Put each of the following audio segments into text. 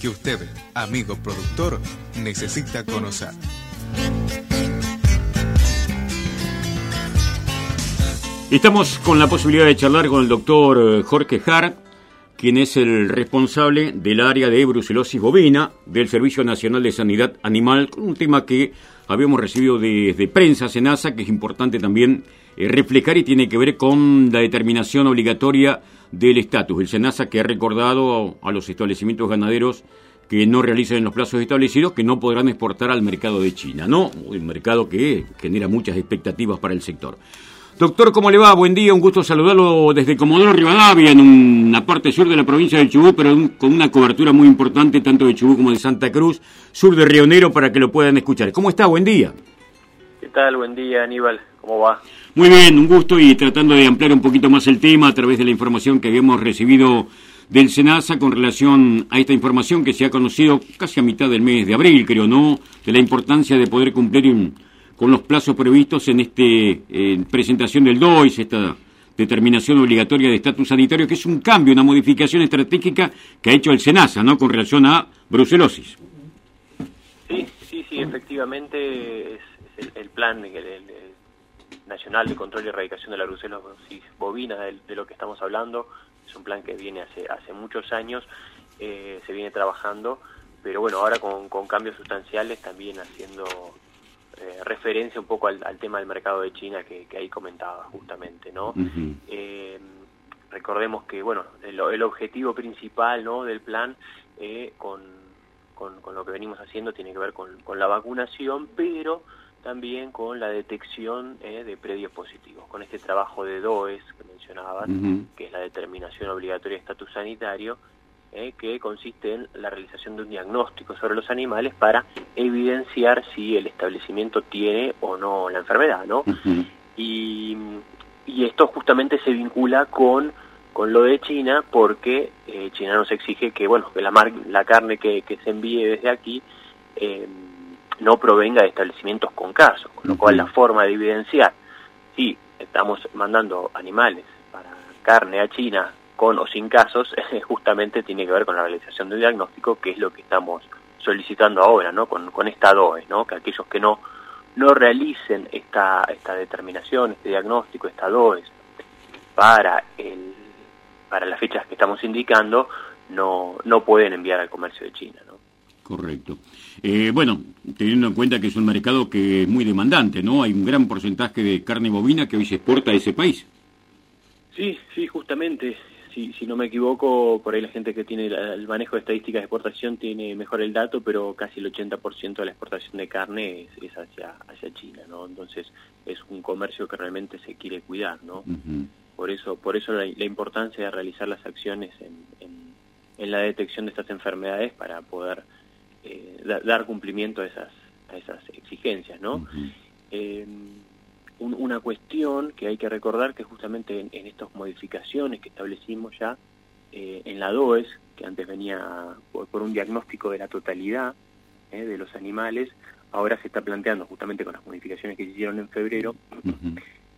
que usted, amigo productor, necesita conocer. Estamos con la posibilidad de charlar con el doctor eh, Jorge Hart, quien es el responsable del área de brucelosis bovina del Servicio Nacional de Sanidad Animal, con un tema que habíamos recibido desde prensa Senasa, que es importante también eh, reflejar y tiene que ver con la determinación obligatoria del estatus. El SENASA que ha recordado a los establecimientos ganaderos que no realicen los plazos establecidos que no podrán exportar al mercado de China, ¿no? Un mercado que genera muchas expectativas para el sector. Doctor, ¿cómo le va? Buen día, un gusto saludarlo desde Comodoro Rivadavia, en una parte sur de la provincia de Chubut, pero con una cobertura muy importante tanto de Chubut como de Santa Cruz, sur de Río Negro, para que lo puedan escuchar. ¿Cómo está? Buen día. ¿Qué tal? Buen día, Aníbal. ¿Cómo va? Muy bien, un gusto y tratando de ampliar un poquito más el tema a través de la información que habíamos recibido del SENASA con relación a esta información que se ha conocido casi a mitad del mes de abril, creo, ¿no? De la importancia de poder cumplir un con los plazos previstos en este presentación del DOIS, esta determinación obligatoria de estatus sanitario, que es un cambio, una modificación estratégica que ha hecho el SENASA, ¿no?, con relación a brucelosis. Sí, sí, sí, efectivamente es, el, plan nacional de control y erradicación de la brucelosis bovina de, lo que estamos hablando. Es un plan que viene hace, hace muchos años, eh, se viene trabajando, pero bueno, ahora con, con cambios sustanciales también haciendo eh, referencia un poco al, tema del mercado de China que, ahí comentaba justamente, ¿no? Eh, recordemos que, bueno, el, objetivo principal, ¿no?, del plan eh, con, con, lo que venimos haciendo tiene que ver con, la vacunación, pero también con la detección de predios positivos, con este trabajo de DOES que mencionaban, que es la determinación obligatoria de estatus sanitario, eh, que consiste en la realización de un diagnóstico sobre los animales para evidenciar si el establecimiento tiene o no la enfermedad, ¿no? y, y, esto justamente se vincula con, con lo de China porque eh, China nos exige que, bueno, que la, la carne que, que, se envíe desde aquí eh, no provenga de establecimientos con casos, con lo cual la forma de evidenciar si estamos mandando animales para carne a China con o sin casos, justamente tiene que ver con la realización de un diagnóstico, que es lo que estamos solicitando ahora, ¿no? Con, con esta DOE, ¿no? Que aquellos que no, no realicen esta, esta determinación, este diagnóstico, esta DOE, para, el, para las fechas que estamos indicando, no, no pueden enviar al comercio de China, ¿no? Correcto. Eh, bueno, teniendo en cuenta que es un mercado que es muy demandante, ¿no? Hay un gran porcentaje de carne bovina que hoy se exporta a ese país. Sí, sí, justamente si, si no me equivoco, por ahí la gente que tiene el manejo de estadísticas de exportación tiene mejor el dato, pero casi el 80% de la exportación de carne es, hacia, hacia China, ¿no? Entonces es un comercio que realmente se quiere cuidar, ¿no? Por eso, por eso la, importancia de realizar las acciones en, en, la detección de estas enfermedades para poder eh, dar cumplimiento a esas, a esas exigencias, ¿no? una cuestión que hay que recordar que justamente en, estas modificaciones que establecimos ya eh, en la DOES, que antes venía por, un diagnóstico de la totalidad eh, de los animales, ahora se está planteando justamente con las modificaciones que se hicieron en febrero,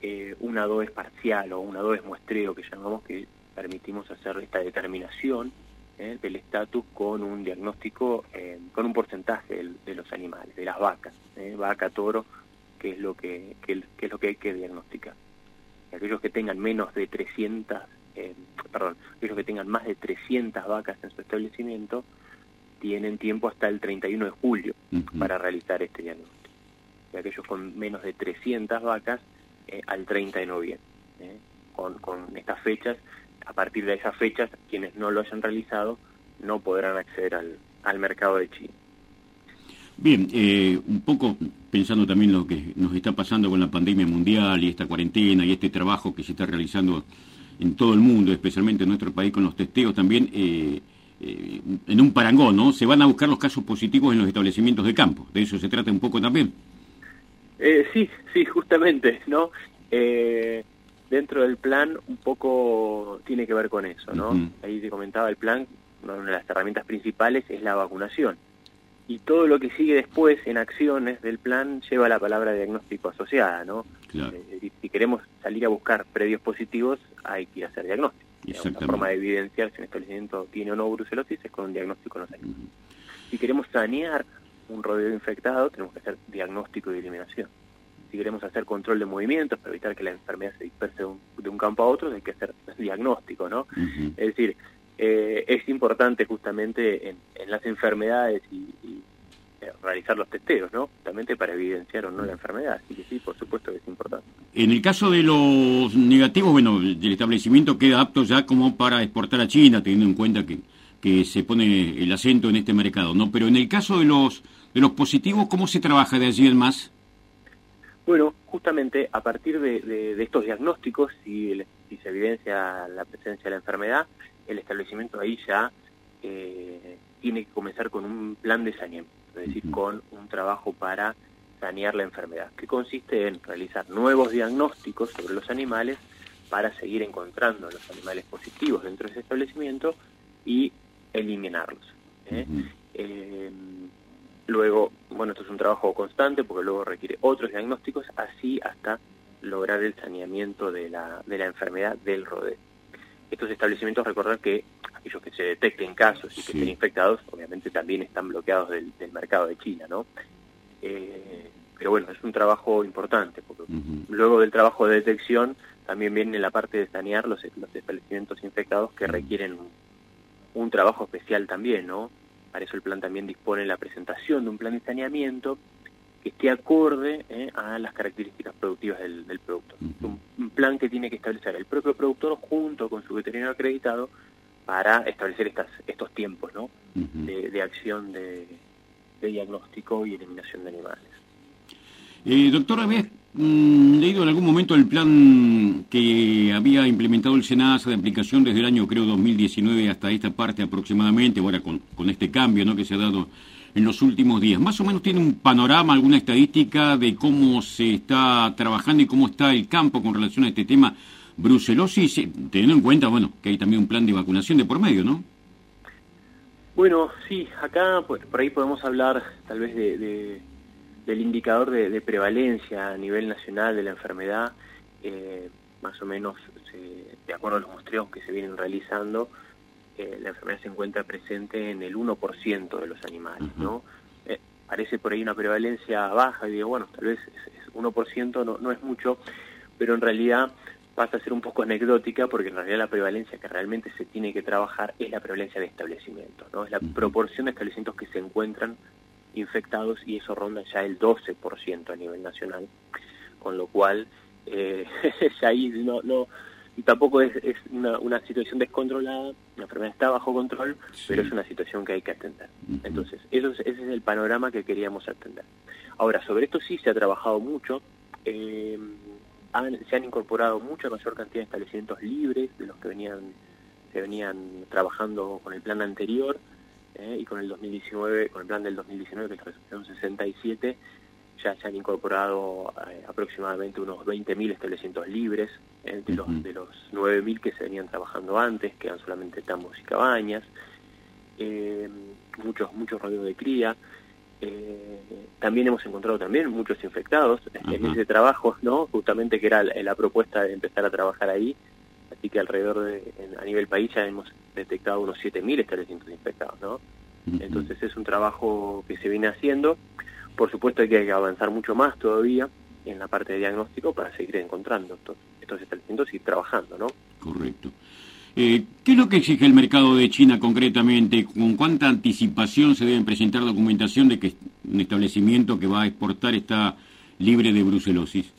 eh, una DOES parcial o una DOES muestreo que llamamos que permitimos hacer esta determinación del estatus con un diagnóstico, con un porcentaje de, los animales, de las vacas, vaca, toro, que es lo que, es lo que hay que diagnosticar. aquellos que tengan menos de 300, eh, perdón, aquellos que tengan más de 300 vacas en su establecimiento, tienen tiempo hasta el 31 de julio para realizar este diagnóstico. Y aquellos con menos de 300 vacas, eh, al 30 de noviembre. Eh, con, con estas fechas, a partir de esas fechas, quienes no lo hayan realizado no podrán acceder al, al mercado de China. Bien, eh, un poco pensando también lo que nos está pasando con la pandemia mundial y esta cuarentena y este trabajo que se está realizando en todo el mundo, especialmente en nuestro país con los testeos también, eh, eh, en un parangón, ¿no? Se van a buscar los casos positivos en los establecimientos de campo. ¿De eso se trata un poco también? sí, sí, justamente, ¿no? Dentro del plan un poco tiene que ver con eso, ¿no? Ahí te comentaba el plan, una de las herramientas principales es la vacunación y todo lo que sigue después en acciones del plan lleva la palabra diagnóstico asociada, ¿no? Eh, si queremos salir a buscar predios positivos, hay que ir a hacer diagnóstico. La forma de evidenciar si un establecimiento tiene o no brucelosis es con un diagnóstico en los animales. Si queremos sanear un rodeo infectado, tenemos que hacer diagnóstico y eliminación. Si queremos hacer control de movimientos para evitar que la enfermedad se disperse de un, campo a otro, hay que hacer diagnóstico, ¿no? Es decir, eh, es importante justamente en, las enfermedades y, eh, realizar los testeos, ¿no? Justamente para evidenciar o no la enfermedad. Así que sí, por supuesto que es importante. En el caso de los negativos, bueno, el establecimiento queda apto ya como para exportar a China, teniendo en cuenta que, que se pone el acento en este mercado, ¿no? Pero en el caso de los de los positivos, ¿cómo se trabaja de allí en más? Bueno, justamente a partir de, estos diagnósticos, si, si, se evidencia la presencia de la enfermedad, el establecimiento ahí ya eh, tiene que comenzar con un plan de saneamiento, es decir, con un trabajo para sanear la enfermedad, que consiste en realizar nuevos diagnósticos sobre los animales para seguir encontrando los animales positivos dentro de ese establecimiento y eliminarlos. ¿eh? Eh, luego, bueno, esto es un trabajo constante porque luego requiere otros diagnósticos, así hasta lograr el saneamiento de la, de la enfermedad del rodeo. Estos establecimientos, recordar que aquellos que se detecten casos y que estén infectados, obviamente también están bloqueados del, mercado de China, ¿no? Eh, pero bueno, es un trabajo importante, porque luego del trabajo de detección también viene la parte de sanear los, los establecimientos infectados que requieren un trabajo especial también, ¿no? Para eso el plan también dispone la presentación de un plan de saneamiento que esté acorde eh, a las características productivas del, producto. un, plan que tiene que establecer el propio productor junto con su veterinario acreditado para establecer estas, estos tiempos ¿no? de, acción de, diagnóstico y eliminación de animales. Eh, doctor, ¿habías mm, leído en algún momento el plan que había implementado el SENASA de aplicación desde el año, creo, 2019 hasta esta parte aproximadamente, ahora con, con este cambio ¿no? que se ha dado en los últimos días? ¿Más o menos tiene un panorama, alguna estadística de cómo se está trabajando y cómo está el campo con relación a este tema brucelosis, teniendo en cuenta, bueno, que hay también un plan de vacunación de por medio, ¿no? Bueno, sí, acá pues, por ahí podemos hablar tal vez de del indicador de, prevalencia a nivel nacional de la enfermedad, eh, más o menos de acuerdo a los muestreos que se vienen realizando, eh, la enfermedad se encuentra presente en el 1% de los animales, ¿no? Eh, parece por ahí una prevalencia baja, y digo, bueno, tal vez es, 1% no, no es mucho, pero en realidad pasa a ser un poco anecdótica porque en realidad la prevalencia que realmente se tiene que trabajar es la prevalencia de establecimientos, ¿no? Es la proporción de establecimientos que se encuentran infectados y eso ronda ya el 12% a nivel nacional, con lo cual eh, ahí no, no tampoco es, es una, una, situación descontrolada, la enfermedad está bajo control, pero es una situación que hay que atender. Entonces, eso ese es el panorama que queríamos atender. Ahora, sobre esto sí se ha trabajado mucho, eh, se han incorporado mucha mayor cantidad de establecimientos libres de los que venían se venían trabajando con el plan anterior, ¿eh? y con el 2019, con el plan del 2019, que resolución 67, ya se han incorporado eh, aproximadamente unos 20.000 establecimientos libres, ¿eh? de, los, de los 9.000 que se venían trabajando antes, que eran solamente tambos y cabañas, muchos, muchos rodeos de cría, también hemos encontrado también muchos infectados en ese trabajo, ¿no? Justamente que era la, propuesta de empezar a trabajar ahí, así que alrededor de, a nivel país ya hemos detectado unos 7.000 establecimientos infectados, ¿no? Entonces es un trabajo que se viene haciendo. Por supuesto hay que avanzar mucho más todavía en la parte de diagnóstico para seguir encontrando estos, estos establecimientos y trabajando, ¿no? Correcto. Eh, ¿Qué es lo que exige el mercado de China concretamente? ¿Con cuánta anticipación se debe presentar documentación de que un establecimiento que va a exportar está libre de brucelosis?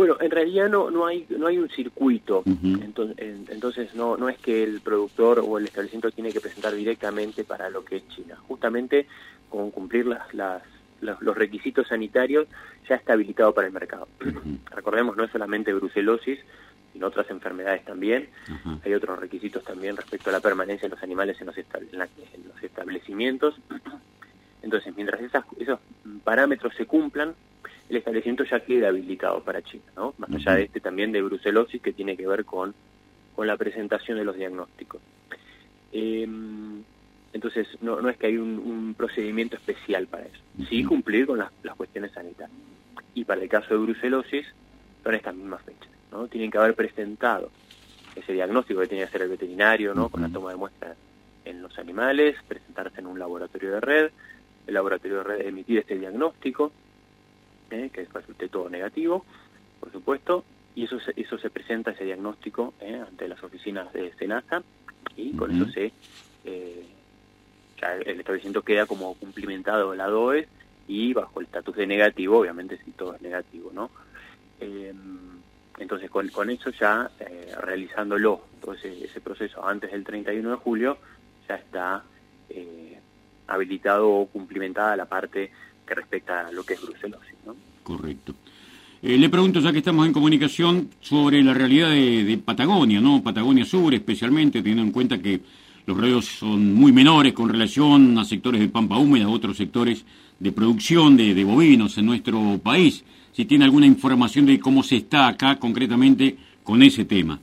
Bueno, en realidad no, no, hay, no hay un circuito, entonces, entonces no, no es que el productor o el establecimiento tiene que presentar directamente para lo que es China. Justamente con cumplir las, las, los requisitos sanitarios ya está habilitado para el mercado. Recordemos, no es solamente brucelosis, sino otras enfermedades también. Hay otros requisitos también respecto a la permanencia de los animales en los, en los establecimientos. Entonces, mientras esas, esos parámetros se cumplan, el establecimiento ya queda habilitado para China, ¿no? Más allá de este también de brucelosis que tiene que ver con, con la presentación de los diagnósticos. Em, entonces, no, no es que hay un, procedimiento especial para eso. Sí cumplir con las, cuestiones sanitarias. Y para el caso de brucelosis, son estas mismas fechas, ¿no? Tienen que haber presentado ese diagnóstico que tiene que hacer el veterinario, ¿no? Con la toma de muestras en los animales, presentarse en un laboratorio de red, el laboratorio de red emitir este diagnóstico, ¿eh? que resulte todo negativo, por supuesto, y eso se, eso se presenta, ese diagnóstico, ¿eh? ante las oficinas de SENASA, y con eso se, eh, ya el establecimiento queda como cumplimentado la DOE, y bajo el estatus de negativo, obviamente si todo es negativo, ¿no? entonces con, con eso ya realizándolo, todo ese, ese proceso antes del 31 de julio, ya está eh, habilitado o cumplimentada la parte que respecta a lo que es brucelosis. ¿no? Correcto. Eh, le pregunto, ya que estamos en comunicación, sobre la realidad de, Patagonia, ¿no? Patagonia Sur especialmente, teniendo en cuenta que los rodeos son muy menores con relación a sectores de pampa húmeda, a otros sectores de producción de, de bovinos en nuestro país. Si tiene alguna información de cómo se está acá concretamente con ese tema.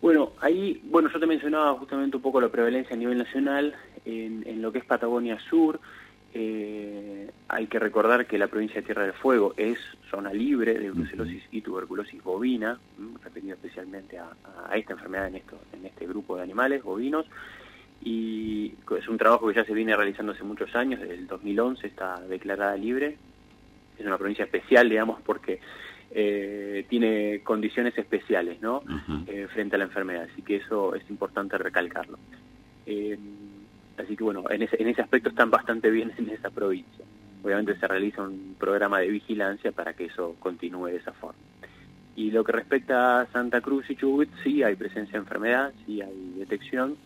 Bueno, ahí, bueno, yo te mencionaba justamente un poco la prevalencia a nivel nacional en, lo que es Patagonia Sur. Eh, hay que recordar que la provincia de Tierra del Fuego es zona libre de brucelosis y tuberculosis bovina, referido especialmente a, esta enfermedad en, esto, en este grupo de animales bovinos. Y es un trabajo que ya se viene realizando hace muchos años, desde el 2011 está declarada libre. Es una provincia especial, digamos, porque eh, tiene condiciones especiales ¿no? Eh, frente a la enfermedad, así que eso es importante recalcarlo. Eh, así que bueno, en ese, en ese aspecto están bastante bien en esa provincia. Obviamente se realiza un programa de vigilancia para que eso continúe de esa forma. Y lo que respecta a Santa Cruz y Chubut, sí hay presencia de enfermedad, sí hay detección.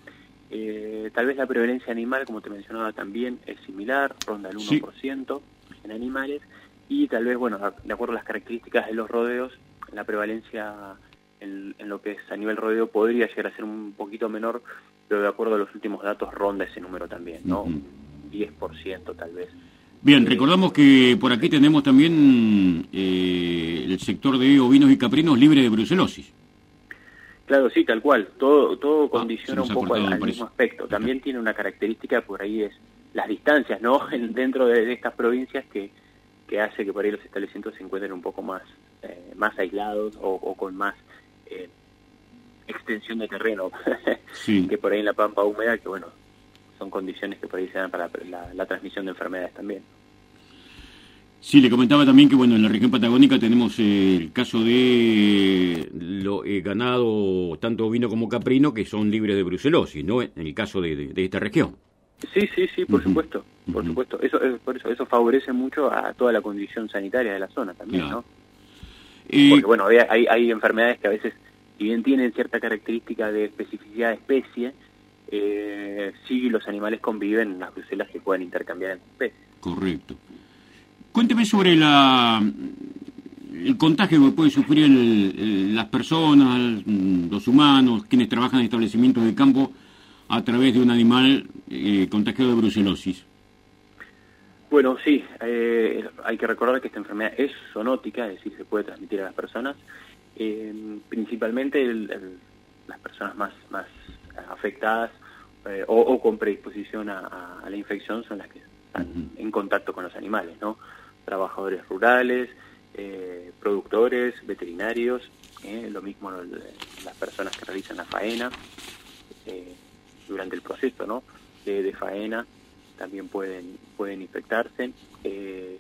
tal vez la prevalencia animal, como te mencionaba también, es similar, ronda el 1% en animales, y tal vez, bueno, de acuerdo a las características de los rodeos, la prevalencia en, lo que es a nivel rodeo podría llegar a ser un poquito menor, pero de acuerdo a los últimos datos ronda ese número también, ¿no? Un 10% tal vez. Bien, recordamos que por aquí tenemos también eh, el sector de ovinos y caprinos libre de brucelosis. Claro, sí, tal cual. Todo, todo ah, condiciona un poco al, mismo aspecto. También tiene una característica por ahí es las distancias, ¿no? Dentro de estas provincias que que hace que por ahí los establecimientos se encuentren un poco más, eh, más aislados o, con más eh, extensión de terreno que por ahí en la pampa húmeda, que bueno, son condiciones que por ahí se dan para la, transmisión de enfermedades también. Sí, le comentaba también que bueno, en la región patagónica tenemos eh, el caso de lo ganado tanto ovino como caprino que son libres de brucelosis, ¿no? En el caso de esta región. Sí, sí, sí, por supuesto, por supuesto. Eso, por eso, eso favorece mucho a toda la condición sanitaria de la zona también, ¿no? Porque bueno, hay, hay enfermedades que a veces, si bien tienen cierta característica de especificidad de especie, eh, sí los animales conviven en las brucelas que pueden intercambiar entre especies. Correcto. Cuénteme sobre la el contagio que pueden sufrir las personas, los humanos, quienes trabajan en establecimientos de campo a través de un animal eh, contagiado de brucelosis? Bueno, sí, eh, hay que recordar que esta enfermedad es zoonótica, es decir, se puede transmitir a las personas. Eh, principalmente las personas más, más afectadas o, con predisposición a, la infección son las que están en contacto con los animales, ¿no? Trabajadores rurales, productores, veterinarios, lo mismo las personas que realizan la faena durante el proceso ¿no? de, faena también pueden, pueden infectarse. Eh,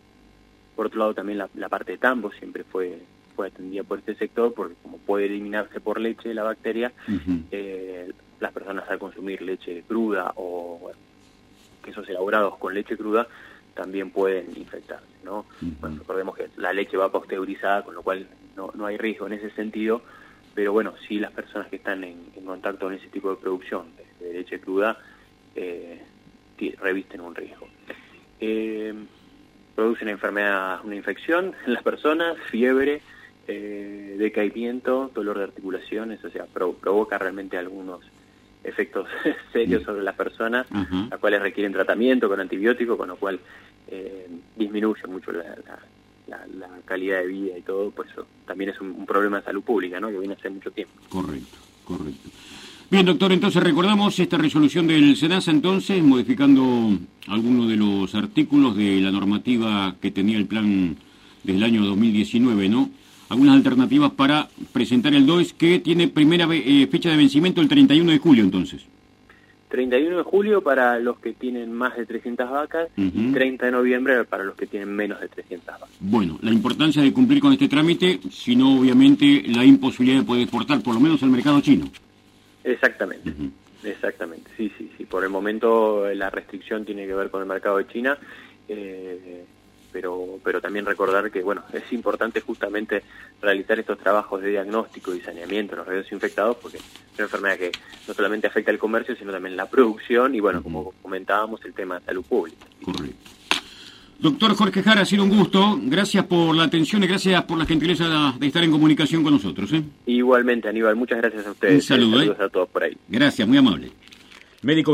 por otro lado, también la, parte de tambo siempre fue, fue atendida por este sector, porque como puede eliminarse por leche la bacteria, eh, las personas al consumir leche cruda o quesos elaborados con leche cruda también pueden infectarse. ¿no? recordemos que la leche va pasteurizada, con lo cual no, no hay riesgo en ese sentido, pero bueno, sí las personas que están en, contacto con ese tipo de producción de, leche cruda eh, revisten un riesgo. Eh, produce una enfermedad, una infección en las personas, fiebre, eh, decaimiento, dolor de articulaciones, o sea, provoca realmente algunos efectos serios sobre las personas, las cuales requieren tratamiento con antibióticos, con lo cual eh, disminuye mucho la, la, calidad de vida y todo, pues eso también es un, problema de salud pública, ¿no? Que viene hace mucho tiempo. Correcto, correcto. Bien, doctor, entonces recordamos esta resolución del SENASA, entonces, modificando algunos de los artículos de la normativa que tenía el plan desde el año 2019, ¿no? Algunas alternativas para presentar el DOES que tiene primera eh, fecha de vencimiento el 31 de julio entonces. 31 de julio para los que tienen más de 300 vacas y 30 de noviembre para los que tienen menos de 300 vacas. Bueno, la importancia de cumplir con este trámite, sino obviamente la imposibilidad de poder exportar por lo menos al mercado chino. Exactamente. Exactamente, sí, sí, sí. Por el momento la restricción tiene que ver con el mercado de China. Eh, pero, pero también recordar que bueno es importante justamente realizar estos trabajos de diagnóstico y saneamiento de los rayos infectados porque es una enfermedad que no solamente afecta al comercio sino también la producción y bueno como comentábamos el tema de salud pública. Correcto. Doctor Jorge Jara, ha sido un gusto. Gracias por la atención y gracias por la gentileza de estar en comunicación con nosotros. ¿eh? Igualmente, Aníbal, muchas gracias a ustedes. Un saludo. Saludos a todos por ahí. Gracias, muy amable. Médico